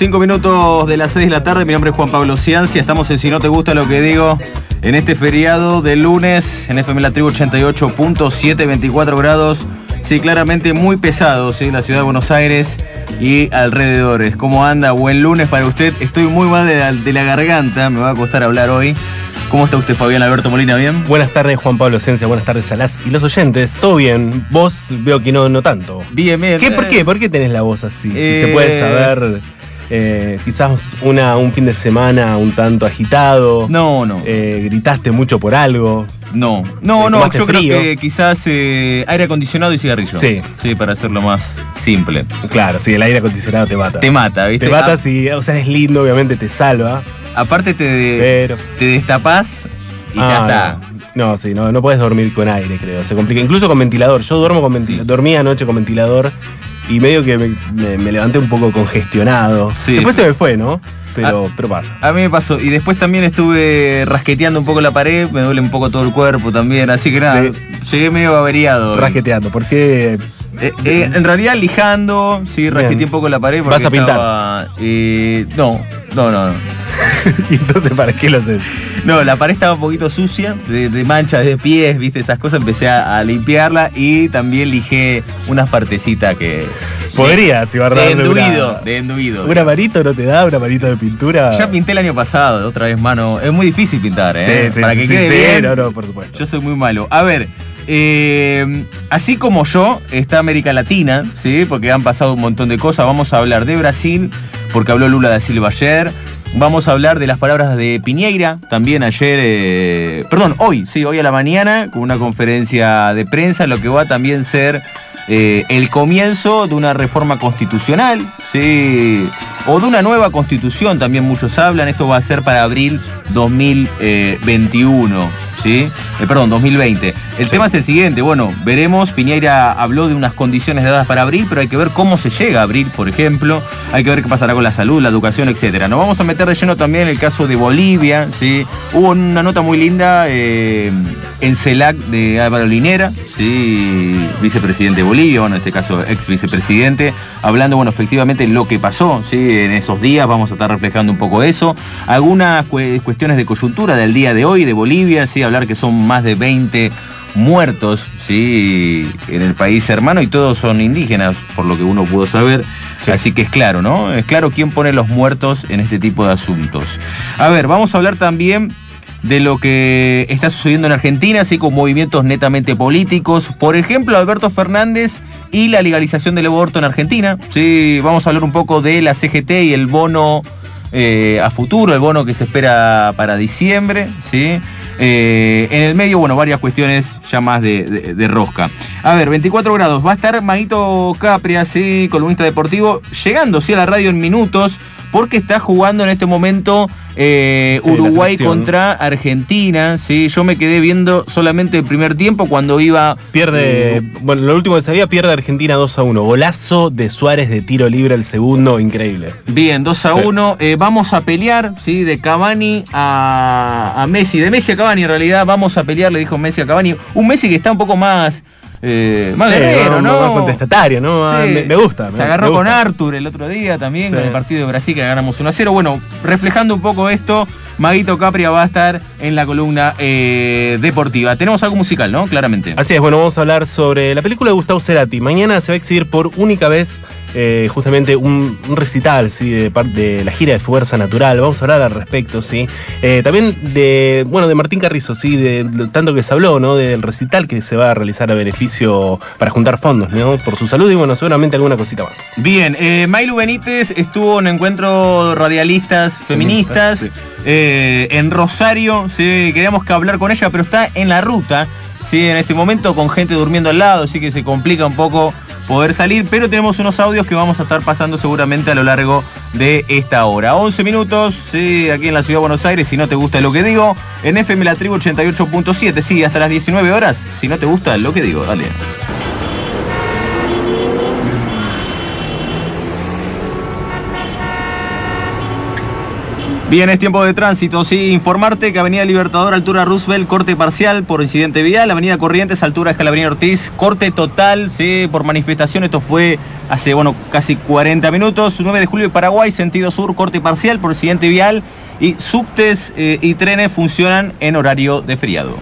Bueno, cinco minutos de las seis de la tarde. Mi nombre es Juan Pablo Ciancia. Estamos en Si no te gusta lo que digo en este feriado de lunes en FM La Tribu 88.7, 24 grados. Sí, claramente muy pesado, ¿sí? La ciudad de Buenos Aires y alrededores. ¿Cómo anda? Buen lunes para usted. Estoy muy mal de la, de la garganta, me va a costar hablar hoy. ¿Cómo está usted, Fabián Alberto Molina? ¿Bien? Buenas tardes, Juan Pablo Ciencia. Buenas tardes a las y los oyentes. ¿Todo bien? Vos veo que no, no tanto. Bien, bien. ¿Qué, ¿Por qué? ¿Por qué tenés la voz así? Si se Eh, puede saber, eh, quizás una, un fin de semana un tanto agitado. No, no. Eh, gritaste mucho por algo. No, no, Eh, no, ¿tomaste yo frío? creo que quizás eh, aire acondicionado y cigarrillo. Sí. Sí, para hacerlo más simple. Claro, sí, el aire acondicionado te mata. Te mata, ¿viste? Te mata A- si, o sea, es lindo, obviamente te salva, aparte te, pero... te destapás y ya Ah, está. No, no, sí, no, no puedes dormir con aire, creo. Se complica. Incluso con ventilador. Yo duermo con ventilador. Sí. Dormí anoche con ventilador y medio que me, me- me levanté un poco congestionado. Sí. Después se me fue, ¿no? Pero, pero pasa. A mí me pasó. Y después también estuve rasqueteando un poco la pared, me duele un poco todo el cuerpo también. Así que nada, llegué medio averiado. Rasqueteando. Porque Eh, eh, en realidad lijando, sí, rasqueteé un poco la pared. porque ¿Vas a pintar? estaba, eh, no, no, no, no. y entonces, ¿para qué lo haces? No, la pared estaba un poquito sucia, de, de manchas de pies, viste, esas cosas. Empecé a, a limpiarla y también lijé unas partecitas que. Podrías, si De enduido, una- de enduido. ¿Un amarito no te da? ¿Un amarito de pintura? Ya pinté el año pasado, otra vez, mano. Es muy difícil pintar, ¿eh? Sí, sí, Para sí, que quede bien. no, no, por supuesto. Yo soy muy malo. A ver, eh, así como yo, está América Latina, ¿sí? Porque han pasado un montón de cosas. Vamos a hablar de Brasil, porque habló Lula da Silva ayer. Vamos a hablar de las palabras de Piñeira, también ayer, eh, perdón, hoy, sí, hoy a la mañana, con una conferencia de prensa, lo que va a también ser eh, el comienzo de una reforma constitucional, ¿sí? O de una nueva constitución, también muchos hablan. Esto va a ser para abril 2021, ¿sí? Eh, perdón, 2020. El tema es el siguiente, bueno, veremos, Piñeira habló de unas condiciones dadas para abril, pero hay que ver cómo se llega a abril, por ejemplo. Hay que ver qué pasará con la salud, la educación, etcétera. Nos vamos a meter de lleno también en el caso de Bolivia, ¿sí? Hubo una nota muy linda eh, en CELAC de Álvaro Linera, ¿sí? Vicepresidente de Bolivia, bueno, en este caso ex vicepresidente, hablando, bueno, efectivamente lo que pasó, ¿sí? En esos días, vamos a estar reflejando un poco eso. Algunas cue- cuestiones de coyuntura del día de hoy de Bolivia, ¿sí? Hablar que son más de 20 muertos, ¿sí? En el país hermano y todos son indígenas, por lo que uno pudo saber. Sí. Así que es claro, ¿no? Es claro quién pone los muertos en este tipo de asuntos. A ver, vamos a hablar también de lo que está sucediendo en Argentina, así con movimientos netamente políticos. Por ejemplo, Alberto Fernández y la legalización del aborto en Argentina. Sí, vamos a hablar un poco de la CGT y el bono eh, a futuro, el bono que se espera para diciembre, ¿sí? Eh, en el medio, bueno, varias cuestiones ya más de, rosca. A ver, 24 grados. Va a estar Maguito Capria, sí, columnista deportivo, llegando, sí, a la radio en minutos, porque está jugando en este momento eh, Sí, Uruguay contra Argentina, sí. Yo me quedé viendo solamente el primer tiempo cuando iba... Pierde, eh, bueno, lo último que sabía, pierde Argentina 2 a 1. Golazo de Suárez de tiro libre, el segundo, increíble. Bien, 2 a Sí. 1. Eh, vamos a pelear, ¿sí? De Cavani a, a Messi. De Messi a Cavani, en realidad, vamos a pelear, le dijo Messi a Cavani. Un Messi que está un poco más. Eh, más Sí, guerrero, ¿no? Más contestatario, ¿no? Ah, Sí. me, me gusta. Se me- agarró me con. Arthur el otro día también, Sí. con el partido de Brasil que ganamos 1 a 0. Bueno, reflejando un poco esto, Maguito Capria va a estar en la columna eh, deportiva. Tenemos algo musical, ¿no? Claramente. Así es, bueno, vamos a hablar sobre la película de Gustavo Cerati. Mañana se va a exhibir por única vez eh, justamente un, un recital, ¿sí? De, par- de la gira de Fuerza Natural. Vamos a hablar al respecto, ¿sí? Eh, también de, bueno, de Martín Carrizo, ¿sí? De lo tanto que se habló, ¿no? Del recital que se va a realizar a beneficio para juntar fondos, ¿no? Por su salud y, bueno, seguramente alguna cosita más. Bien, eh, Mailu Benítez estuvo en encuentro radialistas feministas Sí. eh, en Rosario. Sí, queríamos que hablar con ella, pero está en la ruta. Sí, en este momento con gente durmiendo al lado, así que se complica un poco poder salir, pero tenemos unos audios que vamos a estar pasando seguramente a lo largo de esta hora. 11 minutos, sí, aquí en la ciudad de Buenos Aires, si no te gusta lo que digo, en FM La Tribu 88.7, sí, hasta las 19 horas, si no te gusta lo que digo, dale. Bien, es tiempo de tránsito, sí. Informarte que Avenida Libertador, altura Roosevelt, corte parcial por incidente vial. Avenida Corrientes, altura Escalabrini Ortiz, corte total, sí, por manifestación. Esto fue hace, bueno, casi 40 minutos. 9 de julio Paraguay, sentido sur, corte parcial por incidente vial. Y subtes eh, y trenes funcionan en horario de feriado.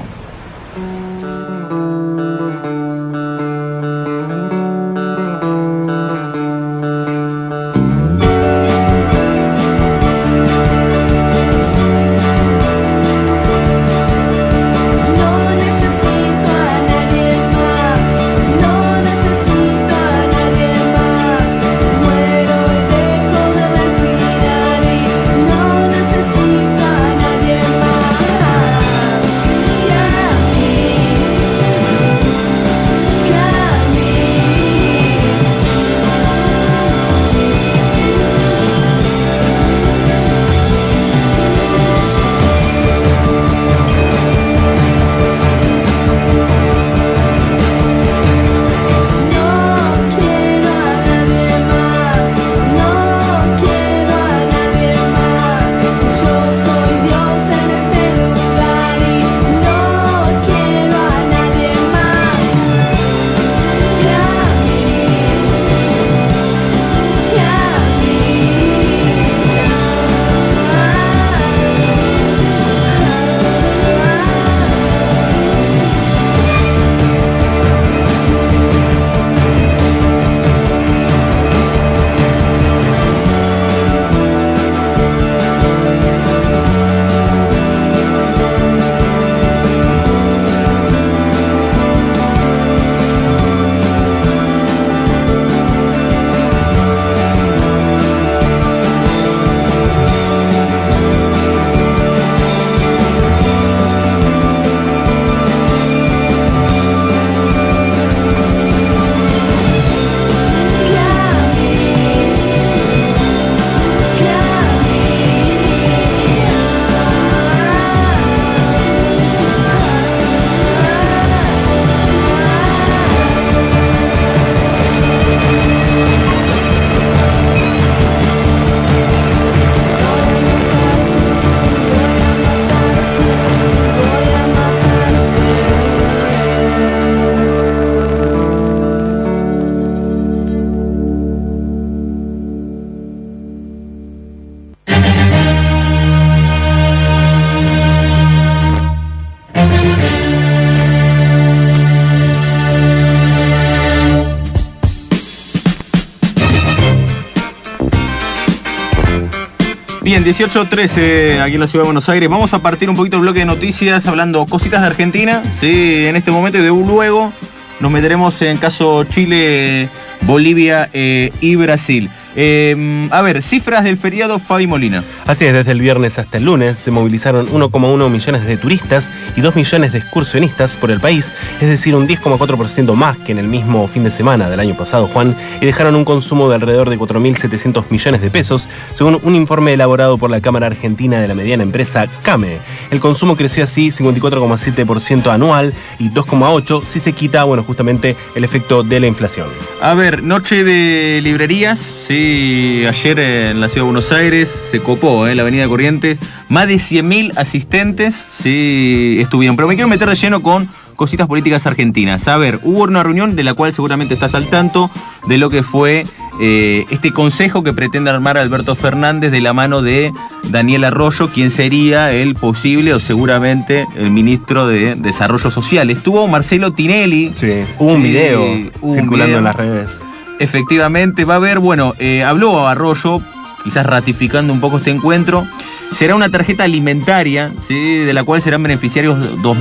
18.13 aquí en la ciudad de Buenos Aires. Vamos a partir un poquito el bloque de noticias hablando cositas de Argentina, sí, en este momento y de luego nos meteremos en caso Chile, Bolivia eh, y Brasil. Em, a ver, cifras del feriado Fabi Molina. Así es, desde el viernes hasta el lunes se movilizaron 1,1 millones de turistas y 2 millones de excursionistas por el país, es decir, un 10,4% más que en el mismo fin de semana del año pasado, Juan, y dejaron un consumo de alrededor de 4.700 millones de pesos, según un informe elaborado por la Cámara Argentina de la Mediana Empresa CAME. El consumo creció así 54,7% anual y 2,8% si se quita, bueno, justamente el efecto de la inflación. A ver, noche de librerías, sí ayer en la ciudad de Buenos Aires, se copó en ¿eh? la avenida Corrientes, más de 100.000 asistentes sí, estuvieron. Pero me quiero meter de lleno con cositas políticas argentinas. A ver, hubo una reunión de la cual seguramente estás al tanto de lo que fue eh, este consejo que pretende armar Alberto Fernández de la mano de Daniel Arroyo, quien sería el posible o seguramente el ministro de Desarrollo Social. Estuvo Marcelo Tinelli. Sí, hubo un video circulando en las redes. Efectivamente, va a haber, bueno, eh, habló Arroyo, quizás ratificando un poco este encuentro. Será una tarjeta alimentaria, ¿sí? de la cual serán beneficiarios 2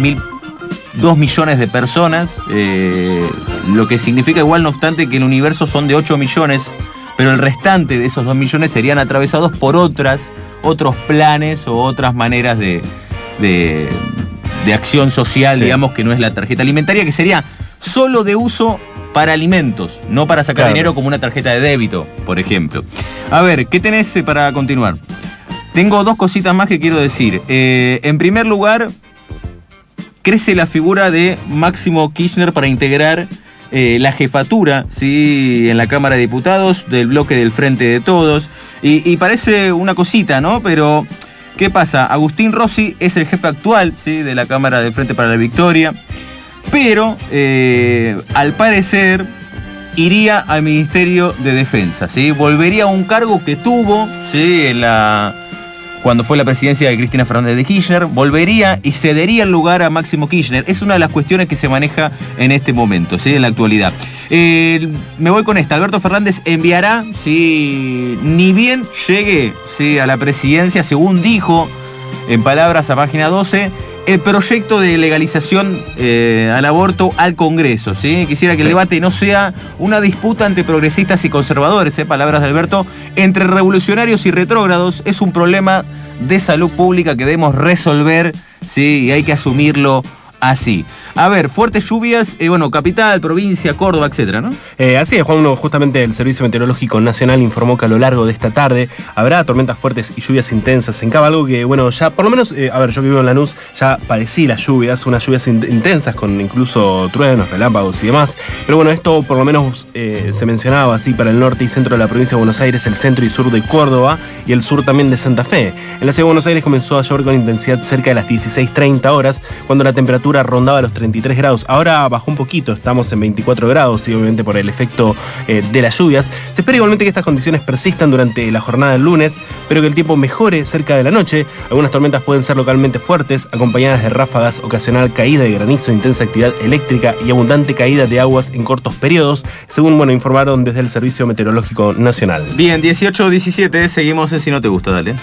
millones de personas, eh, lo que significa igual, no obstante, que el universo son de 8 millones, pero el restante de esos 2 millones serían atravesados por otras, otros planes o otras maneras de, de, acción social, digamos, que no es la tarjeta alimentaria, que sería solo de uso para alimentos, no para sacar dinero como una tarjeta de débito, por ejemplo. A ver, ¿qué tenés eh, para continuar? Tengo dos cositas más que quiero decir. Eh, en primer lugar, crece la figura de Máximo Kirchner para integrar eh, la jefatura ¿sí? en la Cámara de Diputados del bloque del Frente de Todos. Y, y parece una cosita, ¿no? Pero ¿Qué pasa? Agustín Rossi es el jefe actual ¿sí? de la Cámara de Frente para la Victoria, pero eh, al parecer iría al Ministerio de Defensa, ¿sí? volvería a un cargo que tuvo ¿sí? la, cuando fue la presidencia de Cristina Fernández de Kirchner, volvería y cedería el lugar a Máximo Kirchner. Es una de las cuestiones que se maneja en este momento, ¿sí? en la actualidad. Eh, me voy con esta. Alberto Fernández enviará, si ni bien llegue ¿sí? a la presidencia, según dijo en palabras a página 12, el proyecto de legalización eh, al aborto al Congreso. ¿sí? Quisiera que el debate no sea una disputa entre progresistas y conservadores, ¿eh? palabras de Alberto, entre revolucionarios y retrógrados. Es un problema de salud pública que debemos resolver ¿sí? y hay que asumirlo así. A ver, fuertes lluvias, eh, bueno, capital, provincia, Córdoba, etcétera, ¿no? Eh, así es, Juan, justamente el Servicio Meteorológico Nacional informó que a lo largo de esta tarde habrá tormentas fuertes y lluvias intensas en Cava, algo que, bueno, ya por lo menos, eh, a ver, yo que vivo en Lanús, ya padecí las lluvias, unas lluvias intensas con incluso truenos, relámpagos y demás. Pero bueno, esto por lo menos se mencionaba así para el norte y centro de la provincia de Buenos Aires, el centro y sur de Córdoba y el sur también de Santa Fe. En la ciudad de Buenos Aires comenzó a llover con intensidad cerca de las 16.30 horas, cuando la temperatura rondaba los 30 23 grados. Ahora bajó un poquito, estamos en 24 grados y obviamente por el efecto eh, de las lluvias. Se espera igualmente que estas condiciones persistan durante la jornada del lunes, pero que el tiempo mejore cerca de la noche. Algunas tormentas pueden ser localmente fuertes, acompañadas de ráfagas, ocasional caída de granizo, intensa actividad eléctrica y abundante caída de aguas en cortos periodos, según bueno, informaron desde el Servicio Meteorológico Nacional. Bien, 18-17, seguimos en Si no te gusta, dale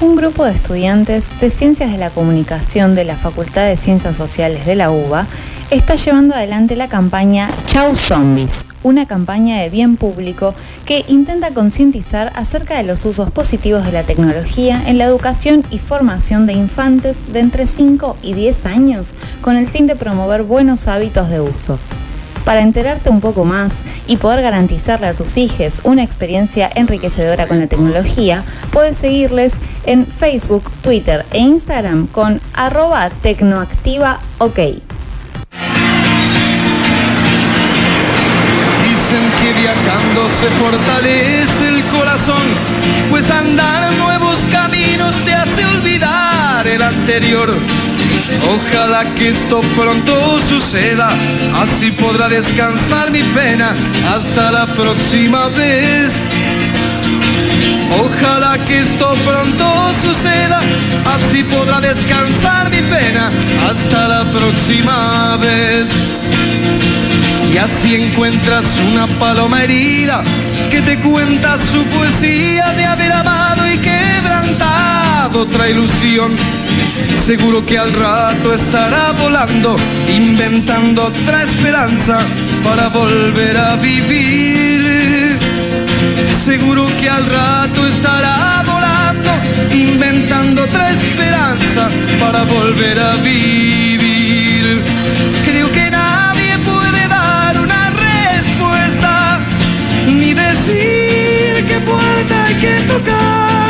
un grupo de estudiantes de Ciencias de la Comunicación de la Facultad de Ciencias Sociales de la UBA está llevando adelante la campaña Chau Zombies, una campaña de bien público que intenta concientizar acerca de los usos positivos de la tecnología en la educación y formación de infantes de entre 5 y 10 años con el fin de promover buenos hábitos de uso. Para enterarte un poco más y poder garantizarle a tus hijos una experiencia enriquecedora con la tecnología, puedes seguirles en Facebook, Twitter e Instagram con arroba tecnoactivaok. Dicen que viajando se fortalece el corazón, pues andar nuevos caminos te hace olvidar el anterior Ojalá que esto pronto suceda, así podrá descansar mi pena. Hasta la próxima vez. Ojalá que esto pronto suceda, así podrá descansar mi pena. Hasta la próxima vez. Y así encuentras una paloma herida que te cuenta su poesía de haber amado y quebrantado otra ilusión Seguro que al rato estará volando, inventando otra esperanza para volver a vivir. Seguro que al rato estará volando, inventando otra esperanza para volver a vivir. Creo que nadie puede dar una respuesta, ni decir qué puerta hay que tocar.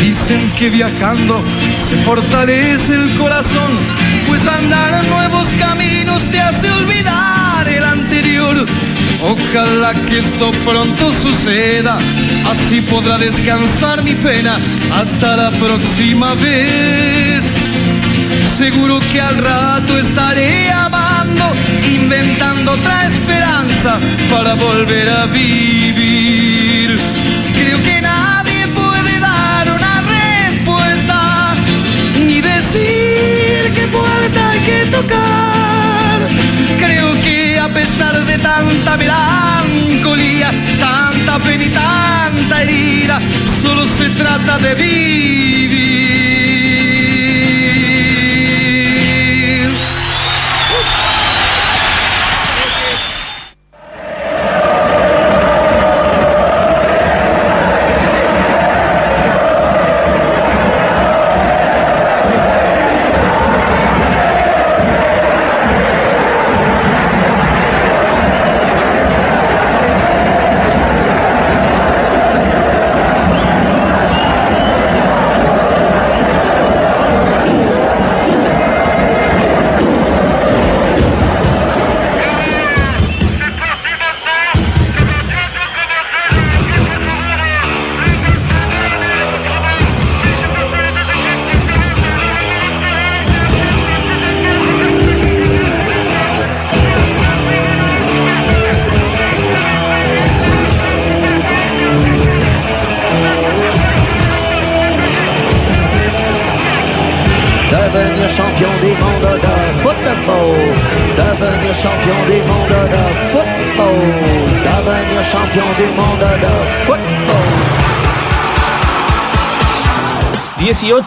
Dicen que viajando se fortalece el corazón, pues andar nuevos caminos te hace olvidar el anterior Ojalá que esto pronto suceda, así podrá descansar mi pena hasta la próxima vez. Seguro que al rato estaré amando, inventando otra esperanza para volver a vivir. Creo que nadie puede dar una respuesta, ni decir qué puerta hay que tocar. Tanta melancolía, tanta pena tanta herida, solo se trata de vivir.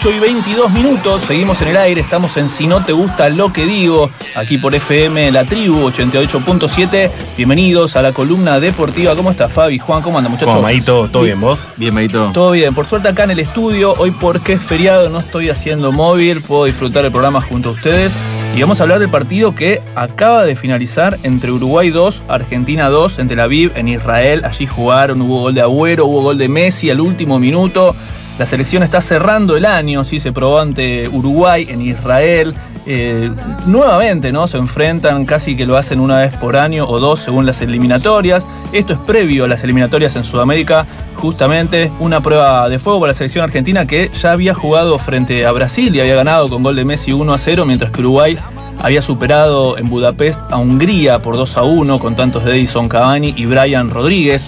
18 y 22 minutos, seguimos en el aire, estamos en Si no te gusta lo que digo, aquí por FM La Tribu 88.7. Bienvenidos a la columna deportiva. ¿Cómo está Fabi? Juan, ¿cómo anda muchachos? ¿Cómo, Maito? ¿Todo bien vos? Bien, Maito. Todo bien, por suerte acá en el estudio, hoy porque es feriado no estoy haciendo móvil, puedo disfrutar el programa junto a ustedes y vamos a hablar del partido que acaba de finalizar entre Uruguay 2, Argentina 2 en Tel Aviv, en Israel. Allí jugaron, hubo gol de Agüero, hubo gol de Messi al último minuto. La selección está cerrando el año, sí, se probó ante Uruguay en Israel. Eh, nuevamente, ¿no? Se enfrentan casi que lo hacen una vez por año o dos según las eliminatorias. Esto es previo a las eliminatorias en Sudamérica, justamente una prueba de fuego para la selección argentina que ya había jugado frente a Brasil y había ganado con gol de Messi 1 a 0, mientras que Uruguay había superado en Budapest a Hungría por 2 a 1 con tantos de Edison Cavani y Brian Rodríguez.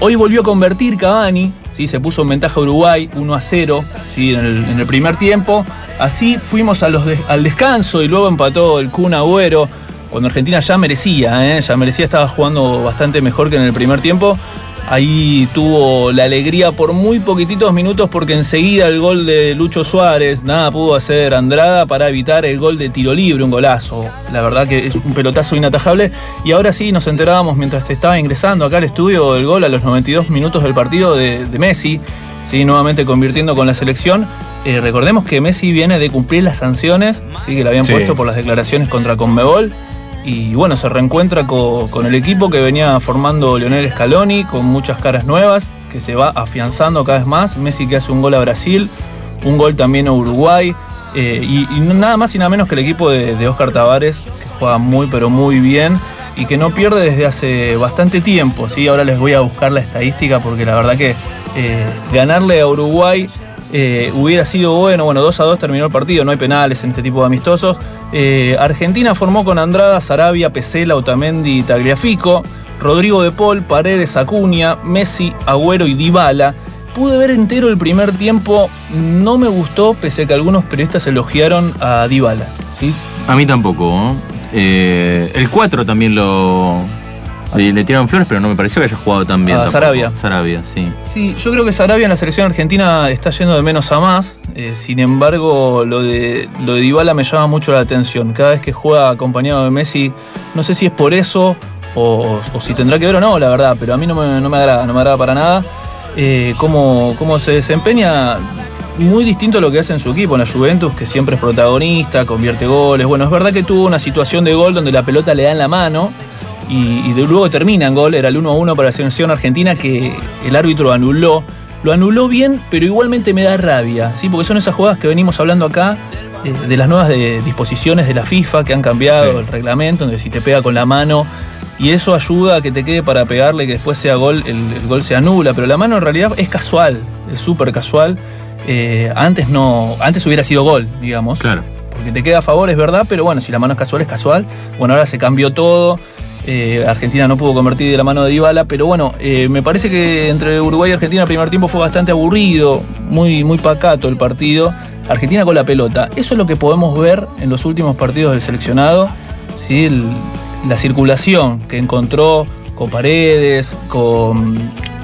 Hoy volvió a convertir Cavani, ¿sí? se puso en ventaja Uruguay 1 a 0 ¿sí? en, el, primer tiempo. Así fuimos al descanso y luego empató el Kun Agüero cuando Argentina ya merecía, ¿eh? ya merecía, estaba jugando bastante mejor que en el primer tiempo. Ahí tuvo la alegría por muy poquititos minutos porque enseguida el gol de Lucho Suárez, nada pudo hacer Andrada para evitar el gol de tiro libre, un golazo. La verdad que es un pelotazo inatajable. Y ahora sí nos enterábamos mientras te estaba ingresando acá al estudio el gol a los 92 minutos del partido de, de Messi, ¿sí? nuevamente convirtiendo con la selección. Eh, recordemos que Messi viene de cumplir las sanciones ¿sí? que le habían Sí. puesto por las declaraciones contra Conmebol. Y bueno, se reencuentra co- con, el equipo que venía formando Lionel Scaloni, con muchas caras nuevas, que se va afianzando cada vez más. Messi que hace un gol a Brasil, un gol también a Uruguay. eh, y, nada más y nada menos que el equipo de, de Oscar Tavares, que juega muy pero muy bien y que no pierde desde hace bastante tiempo. ¿sí? Ahora les voy a buscar la estadística porque la verdad que eh, ganarle a Uruguay eh, hubiera sido bueno. Bueno, 2 a 2 terminó el partido, no hay penales en este tipo de amistosos. Eh, Argentina formó con Andrada, Sarabia, Pesela, Otamendi y Tagliafico. Rodrigo de Paul, Paredes, Acuña, Messi, Agüero y Dybala. Pude ver entero el primer tiempo, no me gustó, pese a que algunos periodistas elogiaron a Dybala. ¿sí? A mí tampoco. ¿no? Eh, el 4 también lo. Le, tiraron flores, pero no me pareció que haya jugado tan bien. A. Sarabia. Sarabia, sí. Sí, yo creo que Sarabia en la selección argentina está yendo de menos a más. eh, sin embargo, lo de, lo de Dybala me llama mucho la atención. Cada vez que juega acompañado de Messi, no sé si es por eso o, o si tendrá que ver o no, la verdad, pero a mí no me, no me agrada, no me agrada para nada. Eh, cómo, cómo se desempeña muy distinto a lo que hace en su equipo, en la Juventus, que siempre es protagonista, convierte goles. Bueno, es verdad que tuvo una situación de gol donde la pelota le da en la mano y, y de- luego termina en gol. Era el 1-1 para la selección argentina que el árbitro anuló. Lo anuló bien, pero igualmente me da rabia, ¿sí? porque son esas jugadas que venimos hablando acá, eh, de las nuevas de- disposiciones de la FIFA que han cambiado Sí. el reglamento, donde si te pega con la mano y eso ayuda a que te quede para pegarle que después sea gol, el, el gol se anula, pero la mano en realidad es casual, es súper casual. Eh, antes no, antes hubiera sido gol, digamos. Claro. Porque te queda a favor, es verdad, pero bueno, si la mano es casual, es casual. Bueno, ahora se cambió todo. Eh, Argentina no pudo convertir de la mano de Dybala, pero bueno, eh, me parece que entre Uruguay y Argentina el primer tiempo fue bastante aburrido, muy, muy pacato el partido. Argentina con la pelota. Eso es lo que podemos ver en los últimos partidos del seleccionado. ¿sí? La circulación que encontró con Paredes, con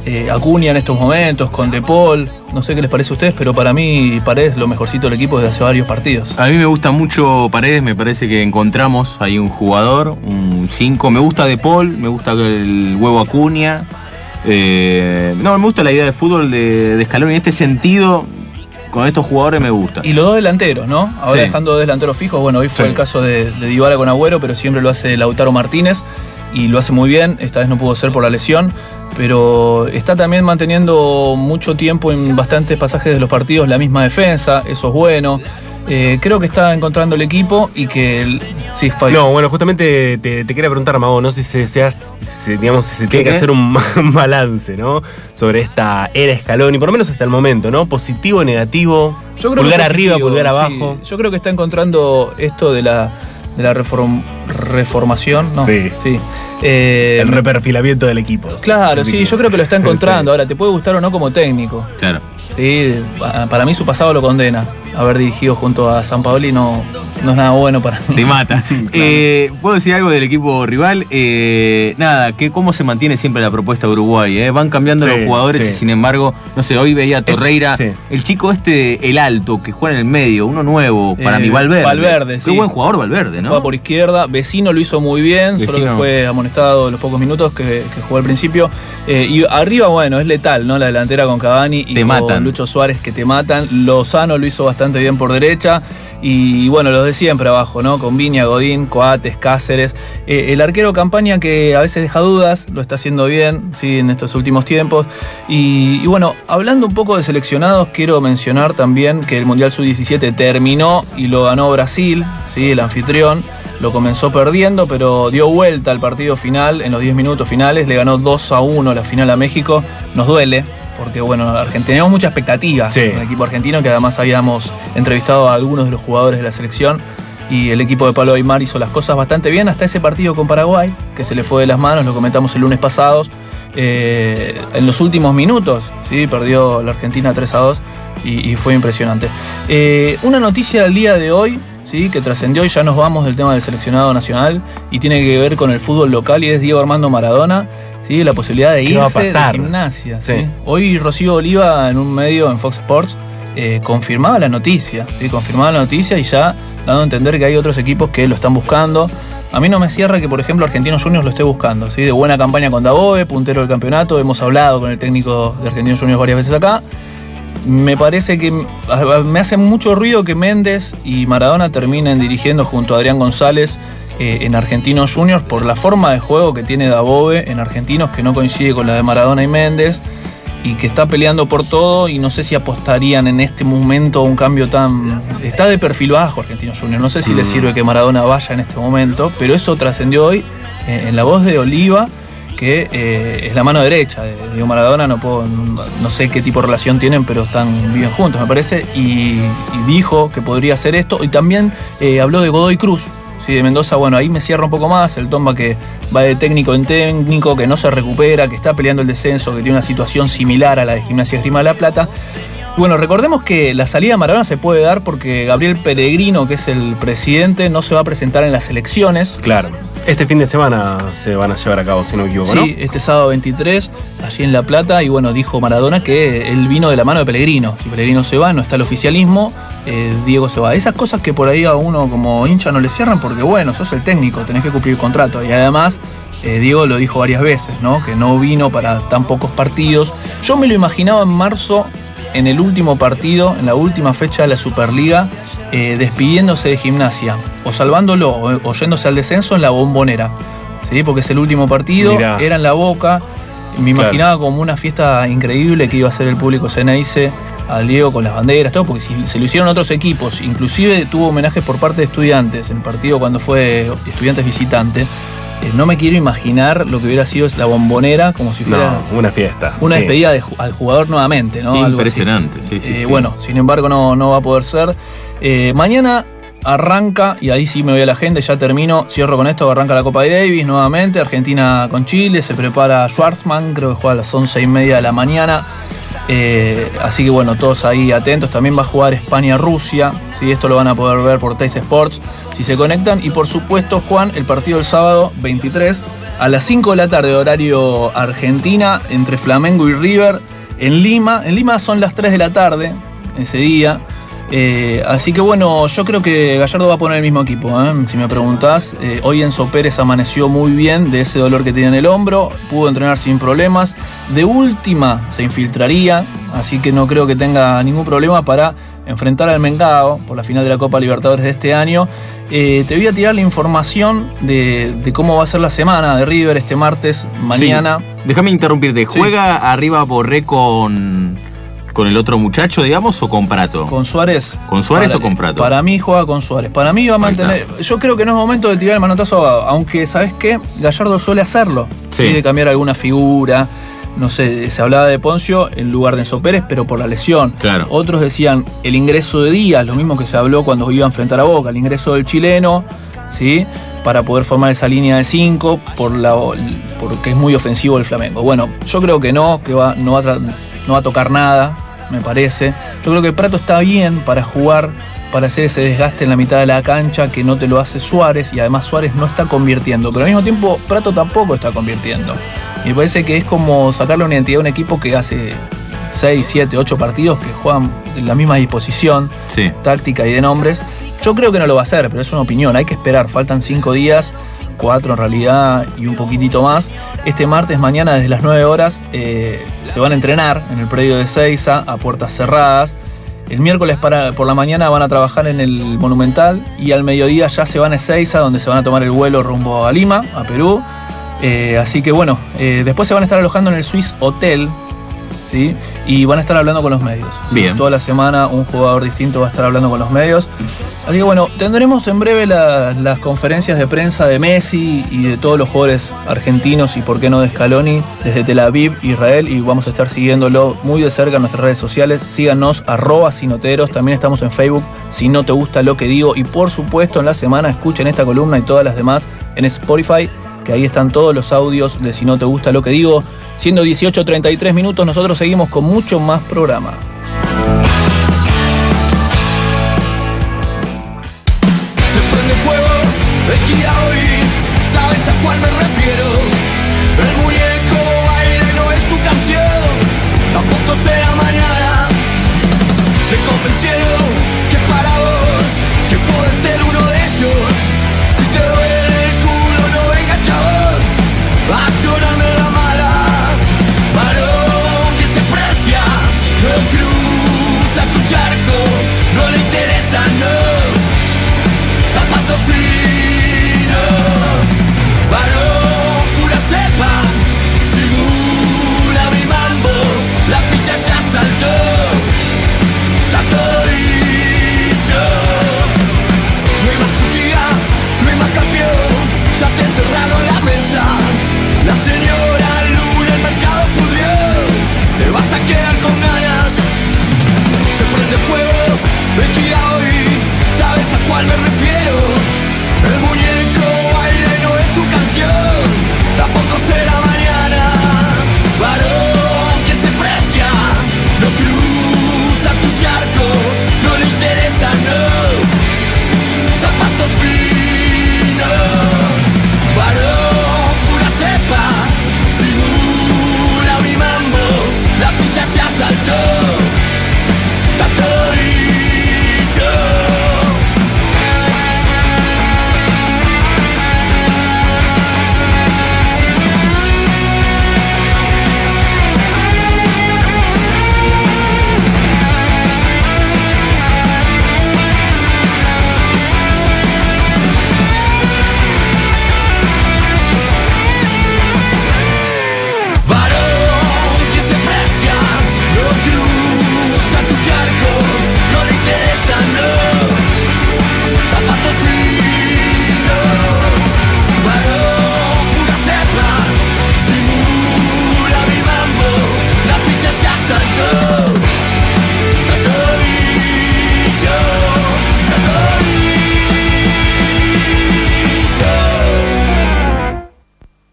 eh, Acuña en estos momentos, con De Paul. No sé qué les parece a ustedes, pero para mí Paredes es lo mejorcito del equipo desde hace varios partidos. A mí me gusta mucho Paredes, me parece que encontramos ahí un jugador, un 5. Me gusta De Paul, me gusta el huevo Acuña. Eh, no, me gusta la idea de fútbol de, de Scaloni. En este sentido, con estos jugadores me gusta. Y los dos delanteros, ¿no? Ahora Sí. dos delanteros fijos, bueno, hoy fue Sí. el caso de, de Dybala con Agüero, pero siempre lo hace Lautaro Martínez y lo hace muy bien. Esta vez no pudo ser por la lesión, pero está también manteniendo mucho tiempo en bastantes pasajes de los partidos la misma defensa, eso es bueno. Eh, creo que está encontrando el equipo y que... el- sí, Fabi. No, bueno, justamente te, te quería preguntar, Mago, no si se, si, digamos, si se tiene que hacer un, un balance, ¿no? Sobre esta era Scaloni, por lo menos hasta el momento, ¿no? Positivo, negativo, Yo creo pulgar arriba, pulgar sí. abajo. Yo creo que está encontrando esto de la, de la reform- reformación, ¿no? Sí. Eh, El reperfilamiento del equipo. Claro, sí, yo creo que lo está encontrando. Ahora, te puede gustar o no como técnico. Claro. Sí, pa- para mí su pasado lo condena. Haber dirigido junto a San Paoli no, no es nada bueno para mí. Te mata. Eh, ¿Puedo decir algo del equipo rival? Eh, nada, que cómo se mantiene siempre la propuesta de Uruguay. eh? Van cambiando Sí, los jugadores sí. y sin embargo, no sé, hoy veía a Es- Torreira, sí. el chico este, el alto, que juega en el medio, uno nuevo, para mí Valverde. Valverde, Qué buen jugador Valverde, ¿no? Juega por izquierda, Vecino lo hizo muy bien, solo que fue amonestado los pocos minutos que, que jugó al principio. Y arriba, bueno, es letal, ¿no? La delantera con Cavani y Te con matan. Lucho Suárez que te matan. Lozano lo hizo bastante bien por derecha. Y bueno, los de siempre abajo, ¿no? Con Viña, Godín, Coates, Cáceres. Eh, el arquero campaña que a veces deja dudas, lo está haciendo bien, sí, en estos últimos tiempos. Y, bueno, hablando un poco de seleccionados, quiero mencionar también que el Mundial Sub-17 terminó y lo ganó Brasil, sí, el anfitrión. Lo comenzó perdiendo, pero dio vuelta al partido final, en los 10 minutos finales, le ganó 2 a 1 la final a México. Nos duele, porque bueno, Argentina, teníamos mucha expectativa Sí. en el equipo argentino, que además habíamos entrevistado a algunos de los jugadores de la selección. Y el equipo de Pablo Aymar hizo las cosas bastante bien hasta ese partido con Paraguay, que se le fue de las manos, lo comentamos el lunes pasados. Eh, en los últimos minutos, ¿sí? perdió la Argentina 3 a 2 y, y fue impresionante. Eh, una noticia del día de hoy, ¿sí? que trascendió y ya nos vamos del tema del seleccionado nacional y tiene que ver con el fútbol local y es Diego Armando Maradona. ¿Sí? La posibilidad de ¿Qué irse va a pasar? de gimnasia. ¿sí? Sí. Hoy Rocío Oliva en un medio en Fox Sports eh, confirmaba la noticia, ¿sí? confirmaba la noticia y ya dando a entender que hay otros equipos que lo están buscando. A mí no me cierra que, por ejemplo, Argentinos Juniors lo esté buscando, ¿sí? De buena campaña con Daboe, puntero del campeonato. Hemos hablado con el técnico de Argentinos Juniors varias veces acá. Me parece que me hace mucho ruido que Méndez y Maradona terminen dirigiendo junto a Adrián González eh, en Argentinos Juniors por la forma de juego que tiene Dabove en Argentinos, que no coincide con la de Maradona y Méndez y que está peleando por todo y no sé si apostarían en este momento a un cambio tan... Está de perfil bajo Argentinos Juniors, no sé si les sirve que Maradona vaya en este momento, pero eso trascendió hoy eh, en la voz de Oliva, que eh, es la mano derecha de Diego Maradona, no, puedo, no sé qué tipo de relación tienen, pero están viven juntos, me parece, y, y dijo que podría hacer esto, y también habló de Godoy Cruz, Sí, de Mendoza, bueno, ahí me cierra un poco más. El Tomba que va de técnico en técnico, que no se recupera, que está peleando el descenso, que tiene una situación similar a la de Gimnasia Esgrima de la Plata. Bueno, recordemos que la salida de Maradona se puede dar porque Gabriel Peregrino, que es el presidente, no se va a presentar en las elecciones. Claro. Este fin de semana se van a llevar a cabo, si no me equivoco, Sí, este sábado 23, allí en La Plata, y bueno, dijo Maradona que él vino de la mano de Pellegrino. Si Pellegrino se va, no está el oficialismo, eh, Diego se va. Esas cosas que por ahí a uno como hincha no le cierran porque bueno, sos el técnico, tenés que cumplir el contrato. Y además, eh, Diego lo dijo varias veces, ¿no? Que no vino para tan pocos partidos. Yo me lo imaginaba en marzo, en el último partido, en la última fecha de la Superliga, eh, despidiéndose de gimnasia, o salvándolo, o, o yéndose al descenso en la bombonera. ¿sí? Porque es el último partido, Mirá. era en la boca. Me Claro. imaginaba como una fiesta increíble que iba a hacer el público Ceneice al Diego con las banderas, todo, porque si se lo hicieron otros equipos, inclusive tuvo homenajes por parte de estudiantes, en el partido cuando fue estudiantes visitantes. eh, no me quiero imaginar lo que hubiera sido la bombonera como si fuera No, una fiesta. una sí. despedida de al jugador nuevamente, ¿no? Impresionante, sí, sí, Eh, sí. Bueno, sin embargo no, no va a poder ser. Eh, mañana arranca, y ahí sí me voy a la agenda, ya termino, cierro con esto, arranca la Copa de Davis nuevamente, Argentina con Chile, se prepara Schwarzman, creo que juega a las once y media de la mañana. Eh, así que bueno, todos ahí atentos. También va a jugar España-Rusia. ¿sí? Esto lo van a poder ver por Teis Sports si se conectan. Y por supuesto, Juan, el partido el sábado 23 a las 5 de la tarde, horario Argentina, entre Flamengo y River en Lima. En Lima son las 3 de la tarde ese día. Eh, así que bueno, yo creo que Gallardo va a poner el mismo equipo. ¿eh? Si me preguntás, eh, hoy Enzo Pérez amaneció muy bien de ese dolor que tiene en el hombro, pudo entrenar sin problemas. De última se infiltraría, así que no creo que tenga ningún problema para enfrentar al Mengao por la final de la Copa Libertadores de este año. Eh, te voy a tirar la información de, de cómo va a ser la semana de River este martes, mañana. Sí. Déjame interrumpirte. Sí. ¿Juega arriba Borré con, con el otro muchacho, digamos, o con Prato? ¿Con Suárez? ¿Con Suárez Para- o con Prato? Para mí juega con Suárez. Para mí va a mantener. Yo creo que no es momento de tirar el manotazo, aunque, ¿sabes qué? Gallardo suele hacerlo. Sí. de cambiar alguna figura. No sé, se hablaba de Poncio en lugar de Enzo Pérez, pero por la lesión. Claro. Otros decían el ingreso de Díaz, lo mismo que se habló cuando iba a enfrentar a Boca, el ingreso del chileno, ¿sí? Para poder formar esa línea de 5, por la, porque es muy ofensivo el Flamengo. Bueno, yo creo que no, que va, no, va a no va a tocar nada, me parece. Yo creo que Prato está bien para jugar, para hacer ese desgaste en la mitad de la cancha que no te lo hace Suárez y además Suárez no está convirtiendo, pero al mismo tiempo Prato tampoco está convirtiendo. Y me parece que es como sacarle una identidad a un equipo que hace 6, 7, 8 partidos que juegan en la misma disposición Sí. táctica y de nombres. Yo creo que no lo va a hacer, pero es una opinión, hay que esperar, faltan 5 días, 4 en realidad y un poquitito más. Este martes, mañana, desde las 9 horas, eh, se van a entrenar en el predio de Seiza a puertas cerradas. El miércoles para, por la mañana van a trabajar en el Monumental y al mediodía ya se van a Ezeiza, donde se van a tomar el vuelo rumbo a Lima, a Perú. Eh, así que bueno, eh, después se van a estar alojando en el Swiss Hotel, ¿sí? Y van a estar hablando con los medios. Bien. Toda la semana un jugador distinto va a estar hablando con los medios. Así que bueno, tendremos en breve la- las conferencias de prensa de Messi y de todos los jugadores argentinos y por qué no de Scaloni desde Tel Aviv, Israel y vamos a estar siguiéndolo muy de cerca en nuestras redes sociales. Síganos arroba sinoteros, también estamos en Facebook si no te gusta lo que digo y por supuesto en la semana escuchen esta columna y todas las demás en Spotify que ahí están todos los audios de si no te gusta lo que digo. Siendo 18.33 minutos, nosotros seguimos con mucho más programa.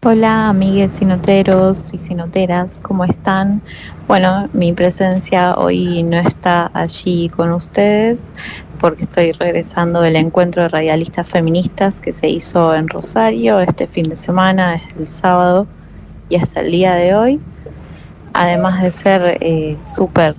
Hola amigues sinoteros y sinoteras, ¿cómo están? Bueno, mi presencia hoy no está allí con ustedes porque estoy regresando del encuentro de radialistas feministas que se hizo en Rosario este fin de semana, el sábado y hasta el día de hoy. Además de ser eh, súper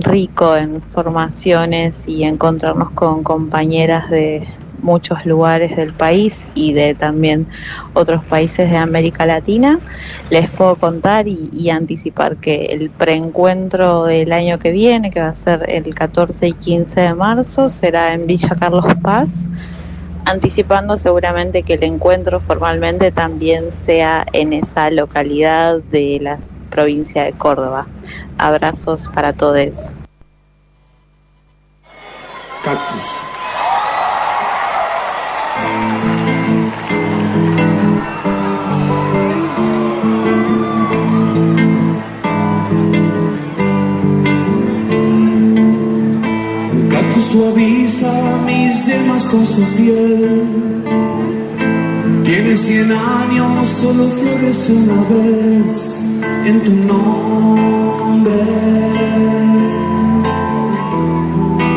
rico en formaciones y encontrarnos con compañeras de muchos lugares del país y de también otros países de América Latina, les puedo contar y, anticipar que el preencuentro del año que viene, que va a ser el 14 y 15 de marzo, será en Villa Carlos Paz, anticipando seguramente que el encuentro formalmente también sea en esa localidad de la provincia de Córdoba. Abrazos para todos. Suaviza mis yemas con su piel. Tiene cien años, solo florece una vez en tu nombre.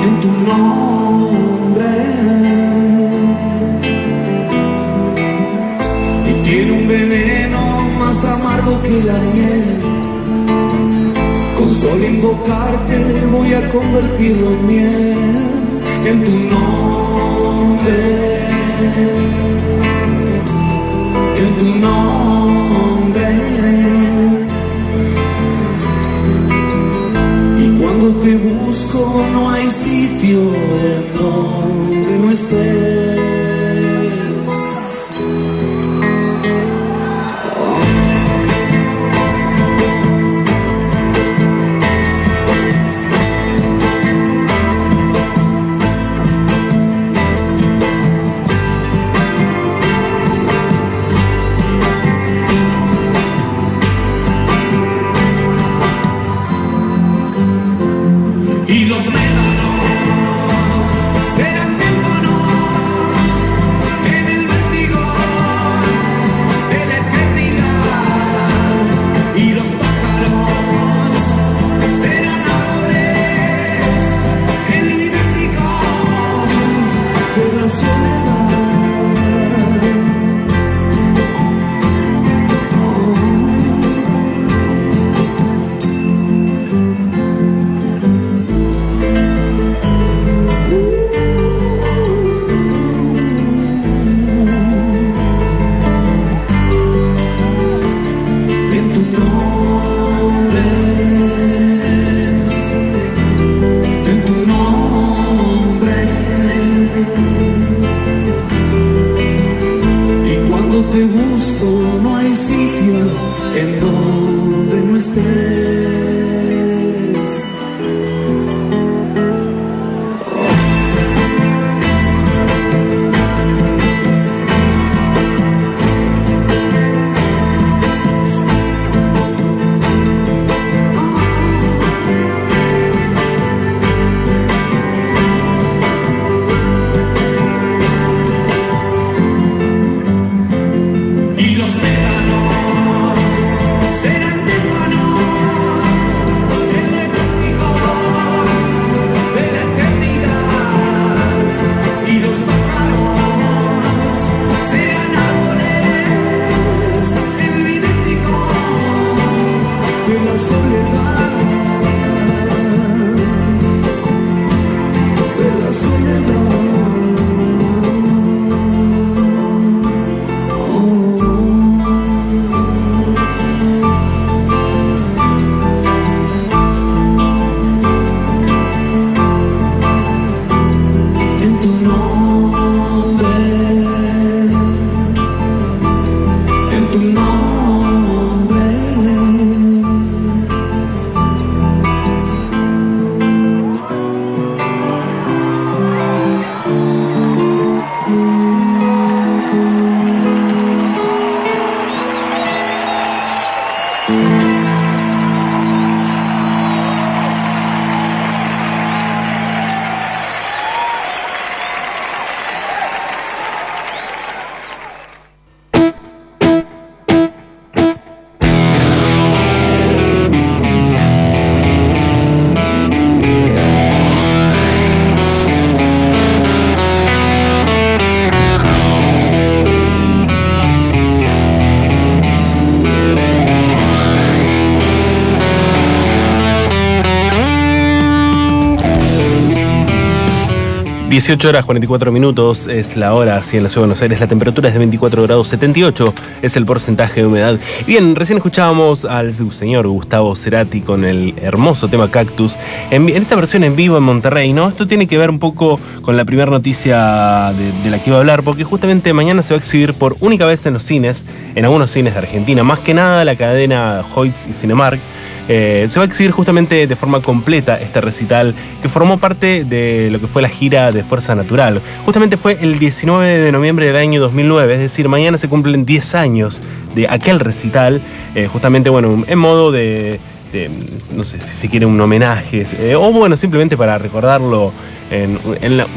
En tu nombre. Y tiene un veneno más amargo que la miel. Con solo invocarte voy a convertirlo en miel. En tu nombre. En tu nombre. Y cuando te busco no hay sitio en donde no estés. en donde no estés. 18 horas 44 minutos es la hora, así en la ciudad de Buenos Aires. La temperatura es de 24 grados 78, es el porcentaje de humedad. Bien, recién escuchábamos al señor Gustavo Cerati con el hermoso tema Cactus, en, esta versión en vivo en Monterrey, ¿no? Esto tiene que ver un poco con la primera noticia de, de la que iba a hablar, porque justamente mañana se va a exhibir por única vez en los cines, en algunos cines de Argentina, más que nada la cadena Hoyts y Cinemark. Eh, se va a exhibir justamente de forma completa este recital que formó parte de lo que fue la gira de Fuerza Natural. Justamente fue el 19 de noviembre del año 2009, es decir, mañana se cumplen 10 años de aquel recital, eh, justamente, bueno, en modo de, de, no sé si se quiere un homenaje, eh, o bueno, simplemente para recordarlo en, en la-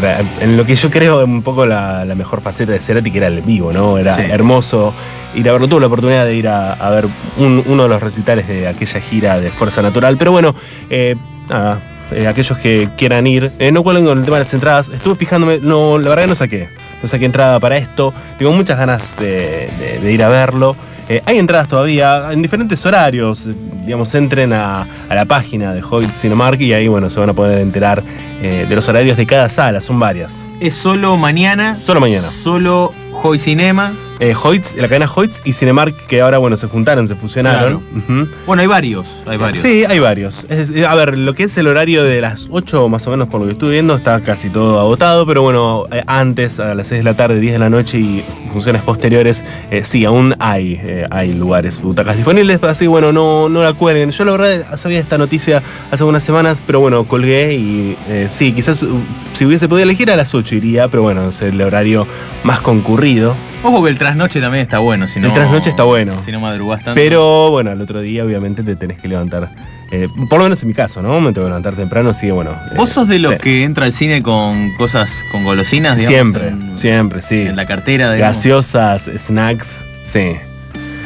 ver, en lo que yo creo un poco la, la mejor faceta de Cerati, que era el vivo, ¿no? Era Sí. hermoso ir a verlo. Tuve la oportunidad de ir a, a ver un- uno de los recitales de aquella gira de Fuerza Natural, pero bueno, eh, nada. eh, aquellos que quieran ir, no cuelen con el tema de las entradas. Estuve fijándome, no, la verdad que no saqué. No saqué entrada para esto. Tengo muchas ganas de, de- de ir a verlo. Eh, hay entradas todavía en diferentes horarios. eh, Digamos, entren a, a la página de Hoyt Cinemark y ahí, bueno, se van a poder enterar eh, de los horarios de cada sala. Son varias. Es solo mañana. Solo mañana. Solo Hoy Cinema. Eh, Hoyts, la cadena Hoyts y Cinemark, que ahora, bueno, se juntaron, se fusionaron. Ujú. Bueno, hay varios. Hay varios. Sí, hay varios. Es- a ver, lo que es el horario de las 8 más o menos por lo que estuve viendo está casi todo agotado, pero bueno, eh, antes a las 6 de la tarde, 10 de la noche y funciones posteriores, eh, sí, aún hay, eh, hay lugares, butacas disponibles, así que bueno, no, no la cuelguen. Yo la verdad sabía esta noticia hace unas semanas, pero bueno, colgué y sí, quizás uh, si hubiese podido elegir a las 8 iría, pero bueno, es el horario más concurrido. Ojo que el trasnoche también está bueno. Si no, El trasnoche está bueno. Si no madrugás tanto. Pero bueno, al otro día obviamente te tenés que levantar. eh, por lo menos en mi caso, ¿no? Me tengo que levantar temprano, así que bueno. eh, ¿Vos sos de los sí. que entra al cine con cosas, con golosinas? digamos, Siempre, en- siempre, sí. En la cartera, digamos? Gaseosas, snacks, sí.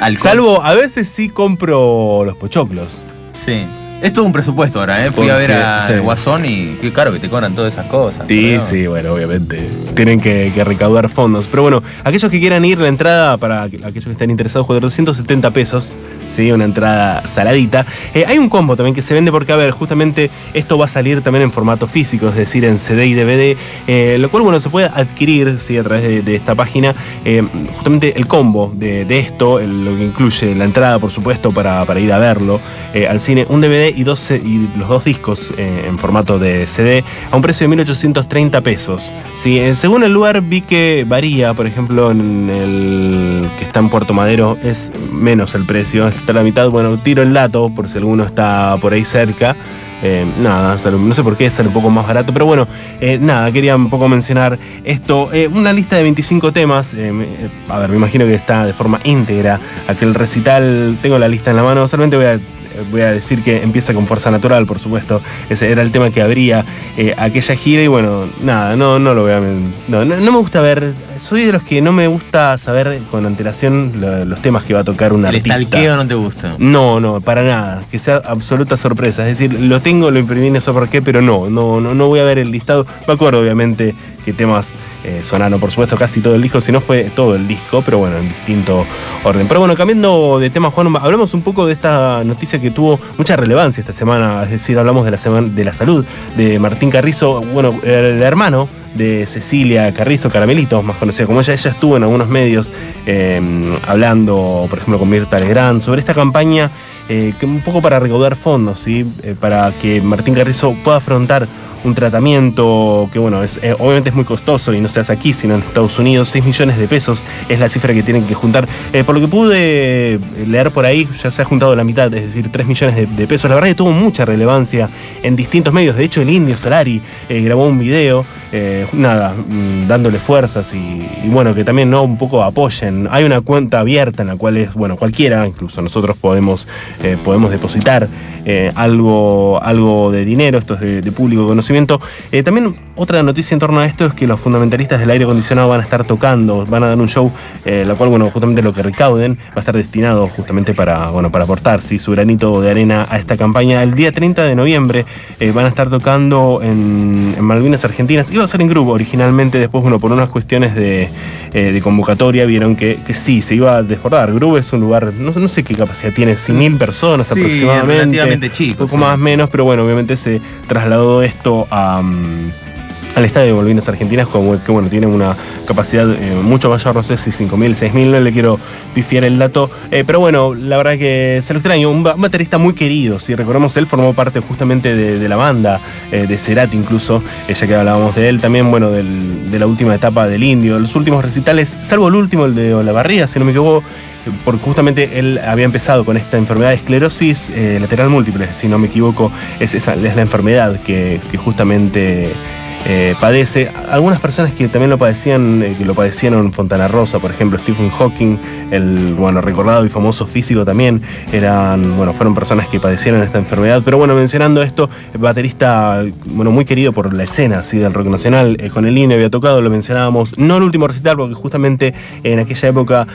Alcohol. Salvo, a veces sí compro los pochoclos. Sí. Es todo un presupuesto ahora, ¿eh? Fui a ver a sí. Guasón y qué caro que te cobran todas esas cosas. Sí, sí, bueno, obviamente. Tienen que, que recaudar fondos. Pero bueno, aquellos que quieran ir, la entrada para aquellos que estén interesados, 470 pesos. Sí, una entrada saladita. Eh, hay un combo también que se vende porque, a ver, justamente esto va a salir también en formato físico, es decir, en CD y DVD, eh, lo cual, bueno, se puede adquirir, sí, a través de, esta página, eh, justamente el combo de, esto, lo que incluye la entrada, por supuesto, para, ir a verlo al cine, un DVD y, los dos discos en formato de CD a un precio de 1830 pesos. Sí, según el lugar vi que varía, por ejemplo, en el que está en Puerto Madero es menos el precio, está la mitad, bueno, tiro el dato por si alguno está por ahí cerca. Eh, nada, no sé por qué sale un poco más barato, pero bueno, eh, nada, quería un poco mencionar esto. Eh, una lista de 25 temas, a ver, me imagino que está de forma íntegra. Aquel recital, tengo la lista en la mano, solamente voy a voy a decir que empieza con Fuerza Natural, por supuesto. Ese era el tema que abría eh, aquella gira y bueno, nada, no, no lo voy a... No, no, no me gusta ver, soy de los que no me gusta saber con antelación lo- los temas que va a tocar un ¿El artista. estalqueo no te gusta? No, no, para nada. Que sea absoluta sorpresa. Es decir, lo tengo, lo imprimí, no sé por qué, pero no, no, no, no voy a ver el listado. Me acuerdo, obviamente, qué temas eh, sonaron, por supuesto, casi todo el disco, si no fue todo el disco, pero bueno, en distinto orden. Pero bueno, cambiando de tema, Juan, hablamos un poco de esta noticia que tuvo mucha relevancia esta semana, es decir, hablamos de la semana de la salud de Martín Carrizo, bueno, el hermano de Cecilia Carrizo Caramelito, más conocida como ella, ella estuvo en algunos medios eh, hablando, por ejemplo, con Mirta Legrand, sobre esta campaña eh, que un poco para recaudar fondos, ¿sí? Eh, para que Martín Carrizo pueda afrontar un tratamiento que, bueno, es, eh, obviamente es muy costoso y no se hace aquí, sino en Estados Unidos. 6 millones de pesos es la cifra que tienen que juntar. Eh, por lo que pude leer por ahí, ya se ha juntado la mitad, es decir, 3 millones de, pesos. La verdad que tuvo mucha relevancia en distintos medios. De hecho, el Indio Solari eh, grabó un video, eh, nada, mm, dándole fuerzas y, bueno, que también no un poco apoyen. Hay una cuenta abierta en la cual es, bueno, cualquiera, incluso nosotros podemos, eh, podemos depositar eh, algo, algo de dinero, esto es de, de público conocimiento. Eh, también otra noticia en torno a esto es que los fundamentalistas del aire acondicionado van a estar tocando, van a dar un show, eh, la cual, bueno, justamente lo que recauden va a estar destinado justamente para, bueno, para aportar ¿sí? su granito de arena a esta campaña. El día 30 de noviembre eh, van a estar tocando en, en Malvinas Argentinas. Iba a ser en grupo originalmente, después, bueno, por unas cuestiones de, de convocatoria vieron que, que sí, se iba a desbordar. Grube es un lugar, no, no sé qué capacidad tiene, 100.000 personas Sí, aproximadamente. relativamente chico, Poco sí, más menos, pero bueno, obviamente se trasladó esto a, al estadio de Malvinas Argentinas, como que bueno, tiene una capacidad eh, mucho mayor, no sé si 5.000, 6.000, no le quiero pifiar el dato, eh, pero bueno, la verdad que se lo extraño, un, ba- un baterista muy querido, si recordamos, él formó parte justamente de, de la banda, eh, de Cerati incluso, eh, ya que hablábamos de él, también, bueno, del- de la última etapa del Indio, los últimos recitales, salvo el último, el de Olavarría, si no me equivoco, porque justamente él había empezado con esta enfermedad de esclerosis eh, lateral múltiple, si no me equivoco, es, esa, es la enfermedad que, que justamente eh, padece. Algunas personas que también lo padecían, eh, que lo padecieron en Fontana Rosa, por ejemplo, Stephen Hawking, el bueno, recordado y famoso físico también, eran, bueno, fueron personas que padecieron esta enfermedad. Pero bueno, mencionando esto, el baterista, bueno, muy querido por la escena así, del rock nacional, eh, con el INE había tocado, lo mencionábamos, no el último recital, porque justamente en aquella época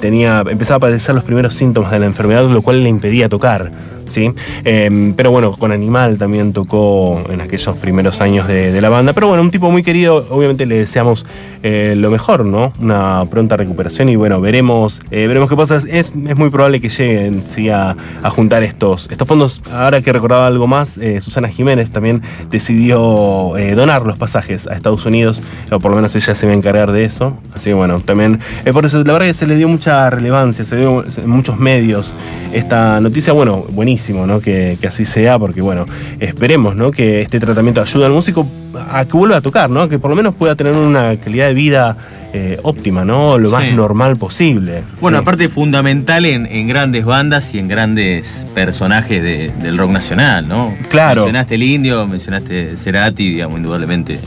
tenía, empezaba a padecer los primeros síntomas de la enfermedad, lo cual le impedía tocar. ¿Sí? Eh, pero bueno, con Animal también tocó en aquellos primeros años de, la banda. Pero bueno, un tipo muy querido, obviamente le deseamos eh, lo mejor, ¿no? Una pronta recuperación y bueno, veremos, eh, veremos qué pasa. Es, es muy probable que lleguen ¿sí? a, a juntar estos, estos fondos. Ahora que recordaba algo más, eh, Susana Jiménez también decidió donar los pasajes a Estados Unidos, o por lo menos ella se va a encargar de eso. Así que bueno, también, por eso la verdad que se le dio mucha relevancia, se dio en muchos medios esta noticia, bueno, buenísimo, ¿no? Que, que así sea, porque bueno, esperemos, ¿no? Que este tratamiento ayude al músico a que vuelva a tocar, ¿no? Que por lo menos pueda tener una calidad de vida eh, óptima, ¿no? Lo más Sí. normal posible. Bueno, Sí. aparte fundamental en, en grandes bandas y en grandes personajes de- del rock nacional, ¿no? Claro. Mencionaste el indio, mencionaste Cerati, digamos, indudablemente.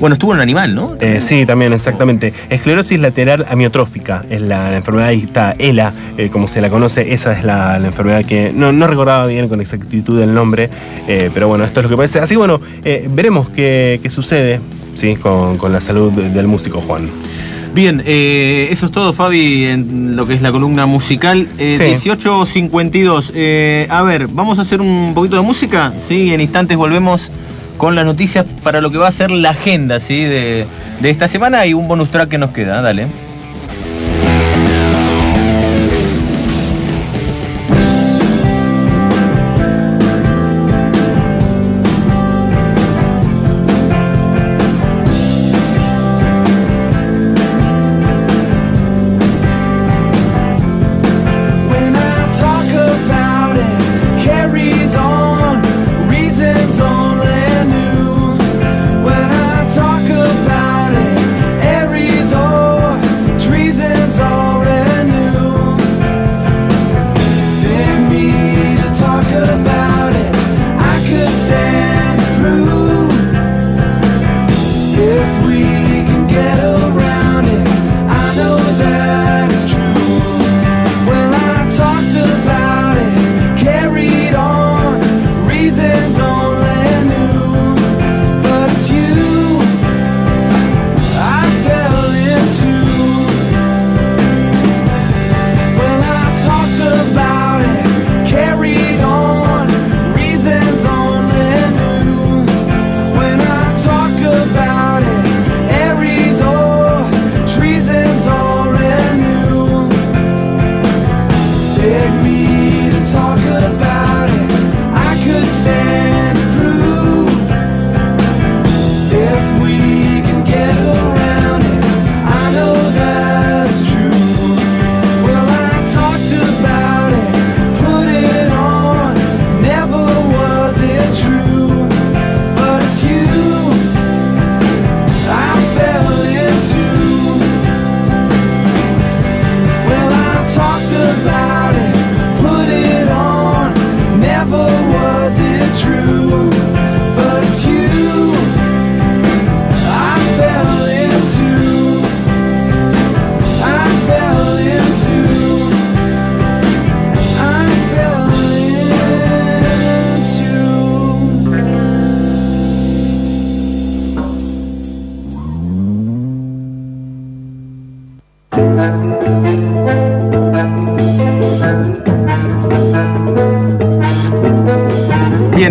Bueno, estuvo en Animal, ¿no? Eh, sí, también, exactamente. Esclerosis lateral amiotrófica es la, la enfermedad, ahí está ELA, eh, como se la conoce, esa es la, la enfermedad que no, no recordaba bien con exactitud el nombre, eh, pero bueno, esto es lo que parece. Así que bueno, veremos qué, qué sucede ¿sí? con, con la salud de- del músico Juan. Bien, eh, eso es todo, Fabi, en lo que es la columna musical. Eh, Sí. 18.52. Eh, a ver, vamos a hacer un poquito de música, ¿sí? En instantes volvemos con las noticias para lo que va a ser la agenda, ¿sí? De, de esta semana y un bonus track que nos queda, dale.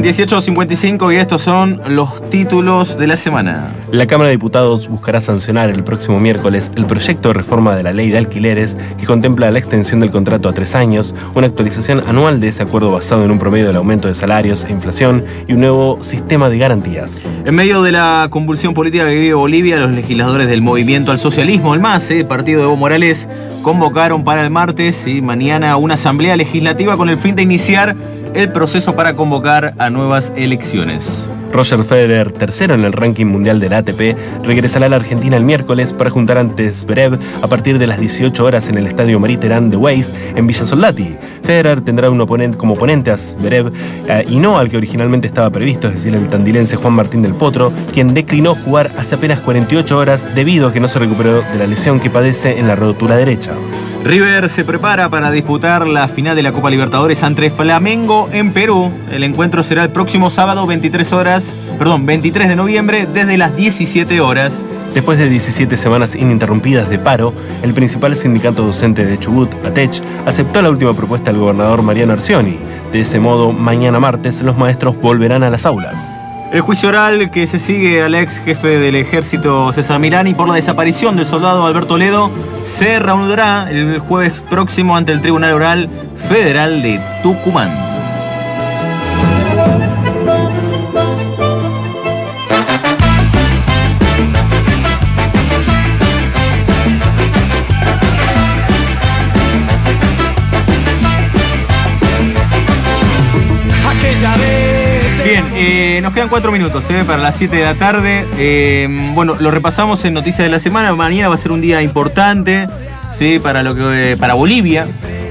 18.55 y estos son los títulos de la semana. La Cámara de Diputados buscará sancionar el próximo miércoles el proyecto de reforma de la ley de alquileres que contempla la extensión del contrato a tres años, una actualización anual de ese acuerdo basado en un promedio del aumento de salarios e inflación y un nuevo sistema de garantías. En medio de la convulsión política que vive Bolivia, los legisladores del Movimiento al Socialismo, el MAS, eh, partido de Evo Morales, convocaron para el martes y mañana una asamblea legislativa con el fin de iniciar el proceso para convocar a nuevas elecciones. Roger Federer, tercero en el ranking mundial del ATP, regresará a la Argentina el miércoles para juntar ante Zverev a partir de las 18 horas en el Estadio Mariterán de Weiss en Villa Soldati. Federer tendrá un oponente, como oponente a Zverev eh, y no al que originalmente estaba previsto, es decir, el tandilense Juan Martín del Potro, quien declinó jugar hace apenas 48 horas debido a que no se recuperó de la lesión que padece en la rotura derecha. River se prepara para disputar la final de la Copa Libertadores ante Flamengo en Perú. El encuentro será el próximo sábado 23 horas, perdón, 23 de noviembre desde las 17 horas. Después de 17 semanas ininterrumpidas de paro, el principal sindicato docente de Chubut, ATECH, aceptó la última propuesta del gobernador Mariano Arcioni. De ese modo, mañana martes los maestros volverán a las aulas. El juicio oral que se sigue al ex jefe del ejército César Milani por la desaparición del soldado Alberto Ledo se reanudará el jueves próximo ante el Tribunal Oral Federal de Tucumán. Quedan cuatro minutos eh, para las 7 de la tarde. Eh, bueno, lo repasamos en Noticias de la Semana. Mañana va a ser un día importante ¿sí? para, lo que, para Bolivia.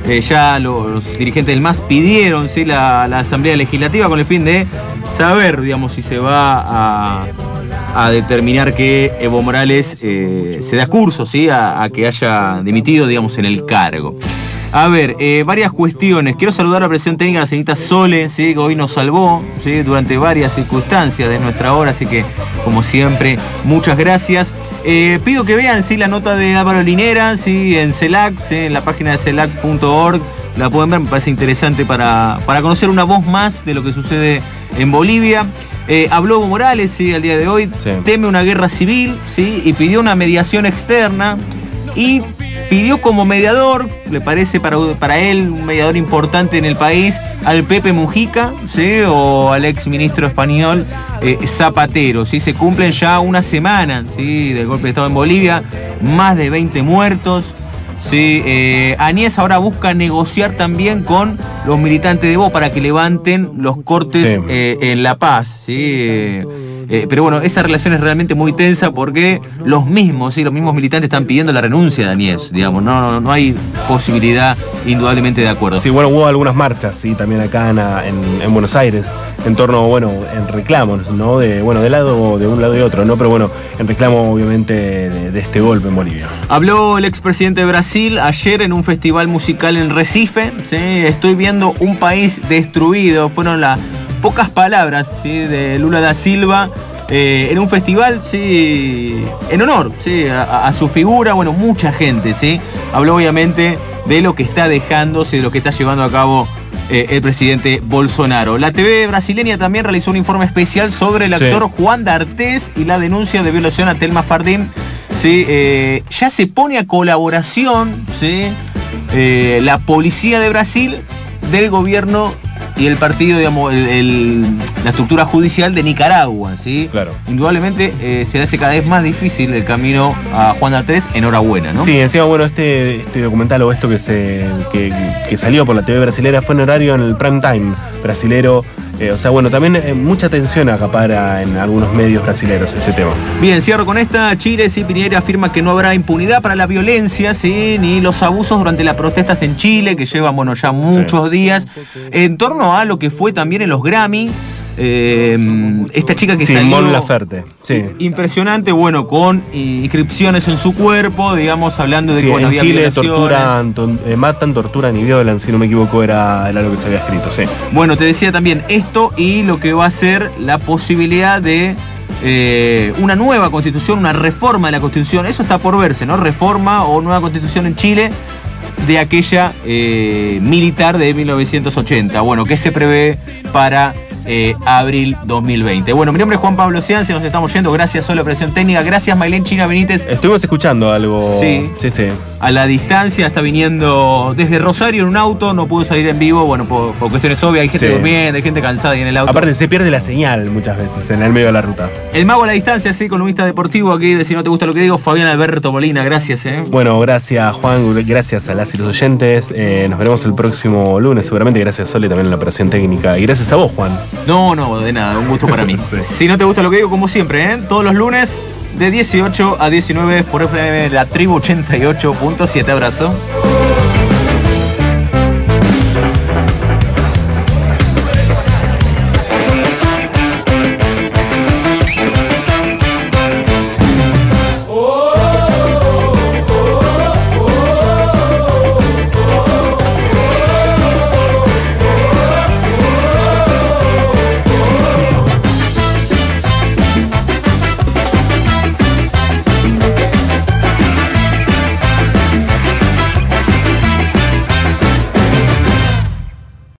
Eh, ya los, dirigentes del MAS pidieron ¿sí? la, Asamblea Legislativa con el fin de saber digamos, si se va a, a determinar que Evo Morales eh, se da curso ¿sí? a, a que haya dimitido digamos, en el cargo. A ver, eh, varias cuestiones. Quiero saludar a la presión técnica de la señorita Sole, ¿sí? que hoy nos salvó ¿sí? durante varias circunstancias de nuestra hora, así que como siempre, muchas gracias. Eh, pido que vean ¿sí? la nota de Álvaro Linera ¿sí? en CELAC, ¿sí? en la página de celac.org. La pueden ver, me parece interesante para, para conocer una voz más de lo que sucede en Bolivia. Eh, habló Evo Morales ¿sí? al día de hoy, Sí. teme una guerra civil ¿sí? y pidió una mediación externa y pidió como mediador, le parece para, para él un mediador importante en el país, al Pepe Mujica ¿sí? o al ex ministro español eh, Zapatero. ¿sí? Se cumplen ya una semana ¿sí? del golpe de Estado en Bolivia, más de 20 muertos. Sí, eh, Añez ahora busca negociar también con los militantes de Vox para que levanten los cortes Sí. eh, en La Paz. ¿sí? Eh, pero bueno, esa relación es realmente muy tensa porque los mismos, ¿sí? los mismos militantes están pidiendo la renuncia de Añez, digamos, no, no, no hay posibilidad indudablemente de acuerdo. Sí, bueno, hubo algunas marchas, sí, también acá en, en- en Buenos Aires, en torno, bueno, en reclamos, ¿no? De, bueno, de lado, de un lado y otro, ¿no? Pero bueno, en reclamo, obviamente, de, de este golpe en Bolivia. Habló el expresidente de Brasil ayer en un festival musical en Recife. ¿sí? Estoy viendo un país destruido. Fueron las pocas palabras ¿sí? de Lula da Silva eh, en un festival ¿sí? en honor ¿sí? a, a su figura. Bueno, mucha gente. ¿sí? Habló obviamente de lo que está dejándose, de lo que está llevando a cabo. eh, el presidente Bolsonaro. La TV brasileña también realizó un informe especial sobre el Sí. actor Juan D'Artés y la denuncia de violación a Telma Fardín. ¿sí? Eh, ya se pone a colaboración ¿sí? La policía de Brasil del gobierno y el partido, digamos, el- el- la estructura judicial de Nicaragua. ¿sí? Claro. Indudablemente eh, se hace cada vez más difícil el camino a Juan D'Artés. Enhorabuena, ¿no? Sí, encima, bueno, este, este documental o esto que, se, que, que salió por la TV brasilera fue en horario en el prime time brasilero. Eh, o sea, bueno, también eh, mucha atención acapara en algunos medios brasileros este tema. Bien, cierro con esta. Chile, sí, Piñera afirma que no habrá impunidad para la violencia, sí, ni los abusos durante las protestas en Chile, que llevan, bueno, ya muchos días. En torno a lo que fue también en los Grammy, eh, esta chica que Simón salió... Laferte, sí. Impresionante, bueno, con inscripciones en su cuerpo, digamos, hablando de Sí, que bueno, en había Chile torturan, ton- eh, matan, torturan y violan, si no me equivoco, era, era lo que se había escrito, sí. Bueno, te decía también esto y lo que va a ser la posibilidad de eh, una nueva constitución, una reforma de la constitución. Eso está por verse, ¿no? Reforma o nueva constitución en Chile de aquella eh, militar de 1980. Bueno, ¿qué se prevé para eh, abril 2020. Bueno, mi nombre es Juan Pablo Cianci, nos estamos yendo. Gracias, Solo Presión Técnica. Gracias, Mailén China Benítez. Estuvimos escuchando algo. Sí. Sí, sí. A la distancia está viniendo desde Rosario en un auto, no pudo salir en vivo, bueno, por, por cuestiones obvias, hay gente Sí. durmiendo, hay gente cansada ahí en el auto. Aparte, se pierde la señal muchas veces en el medio de la ruta. El mago a la distancia, sí, columnista deportivo aquí de Si no te gusta lo que digo, Fabián Alberto Molina, gracias, eh. Bueno, gracias Juan, gracias a las y los oyentes. Eh, nos veremos el próximo lunes, seguramente. Gracias Sole también en la operación técnica. Y gracias a vos, Juan. No, no, de nada, un gusto para mí. Sí. Si no te gusta lo que digo, como siempre, ¿eh? todos los lunes de 18 a 19 por FM La Tribu 88.7. Abrazo.